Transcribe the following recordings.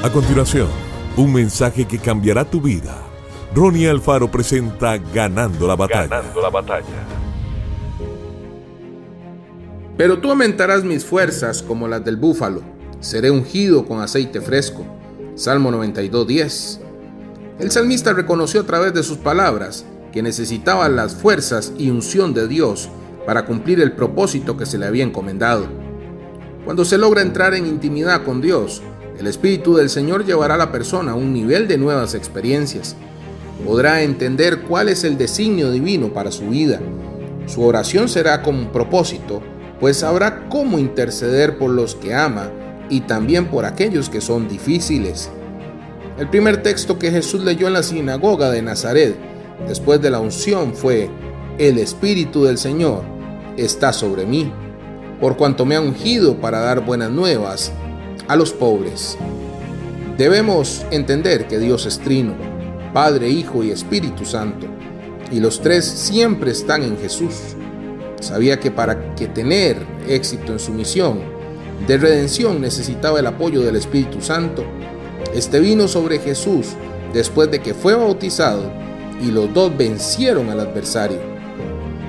A continuación, un mensaje que cambiará tu vida. Ronnie Alfaro presenta Ganando la batalla. Ganando la batalla. Pero tú aumentarás mis fuerzas como las del búfalo. Seré ungido con aceite fresco. Salmo 92.10. El salmista reconoció a través de sus palabras que necesitaba las fuerzas y unción de Dios para cumplir el propósito que se le había encomendado. Cuando se logra entrar en intimidad con Dios, el Espíritu del Señor llevará a la persona a un nivel de nuevas experiencias. Podrá entender cuál es el designio divino para su vida. Su oración será con propósito, pues sabrá cómo interceder por los que ama y también por aquellos que son difíciles. El primer texto que Jesús leyó en la sinagoga de Nazaret después de la unción fue, El Espíritu del Señor está sobre mí, por cuanto me ha ungido para dar buenas nuevas a los pobres. Debemos entender que Dios es trino, Padre, Hijo y Espíritu Santo, y los tres siempre están en Jesús. Sabía que para que tener éxito en su misión de redención necesitaba el apoyo del Espíritu Santo. Este vino sobre Jesús después de que fue bautizado y los dos vencieron al adversario.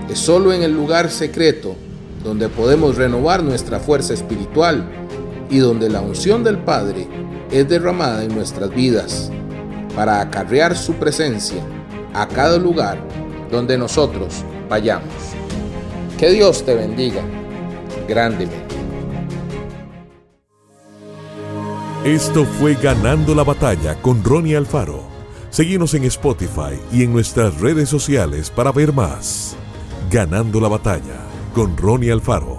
Es solo en el lugar secreto donde podemos renovar nuestra fuerza espiritual y donde la unción del Padre es derramada en nuestras vidas para acarrear su presencia a cada lugar donde nosotros vayamos. Que Dios te bendiga grandemente. Esto fue Ganando la batalla con Ronnie Alfaro. Seguimos en Spotify y en nuestras redes sociales para ver más. Ganando la batalla con Ronnie Alfaro.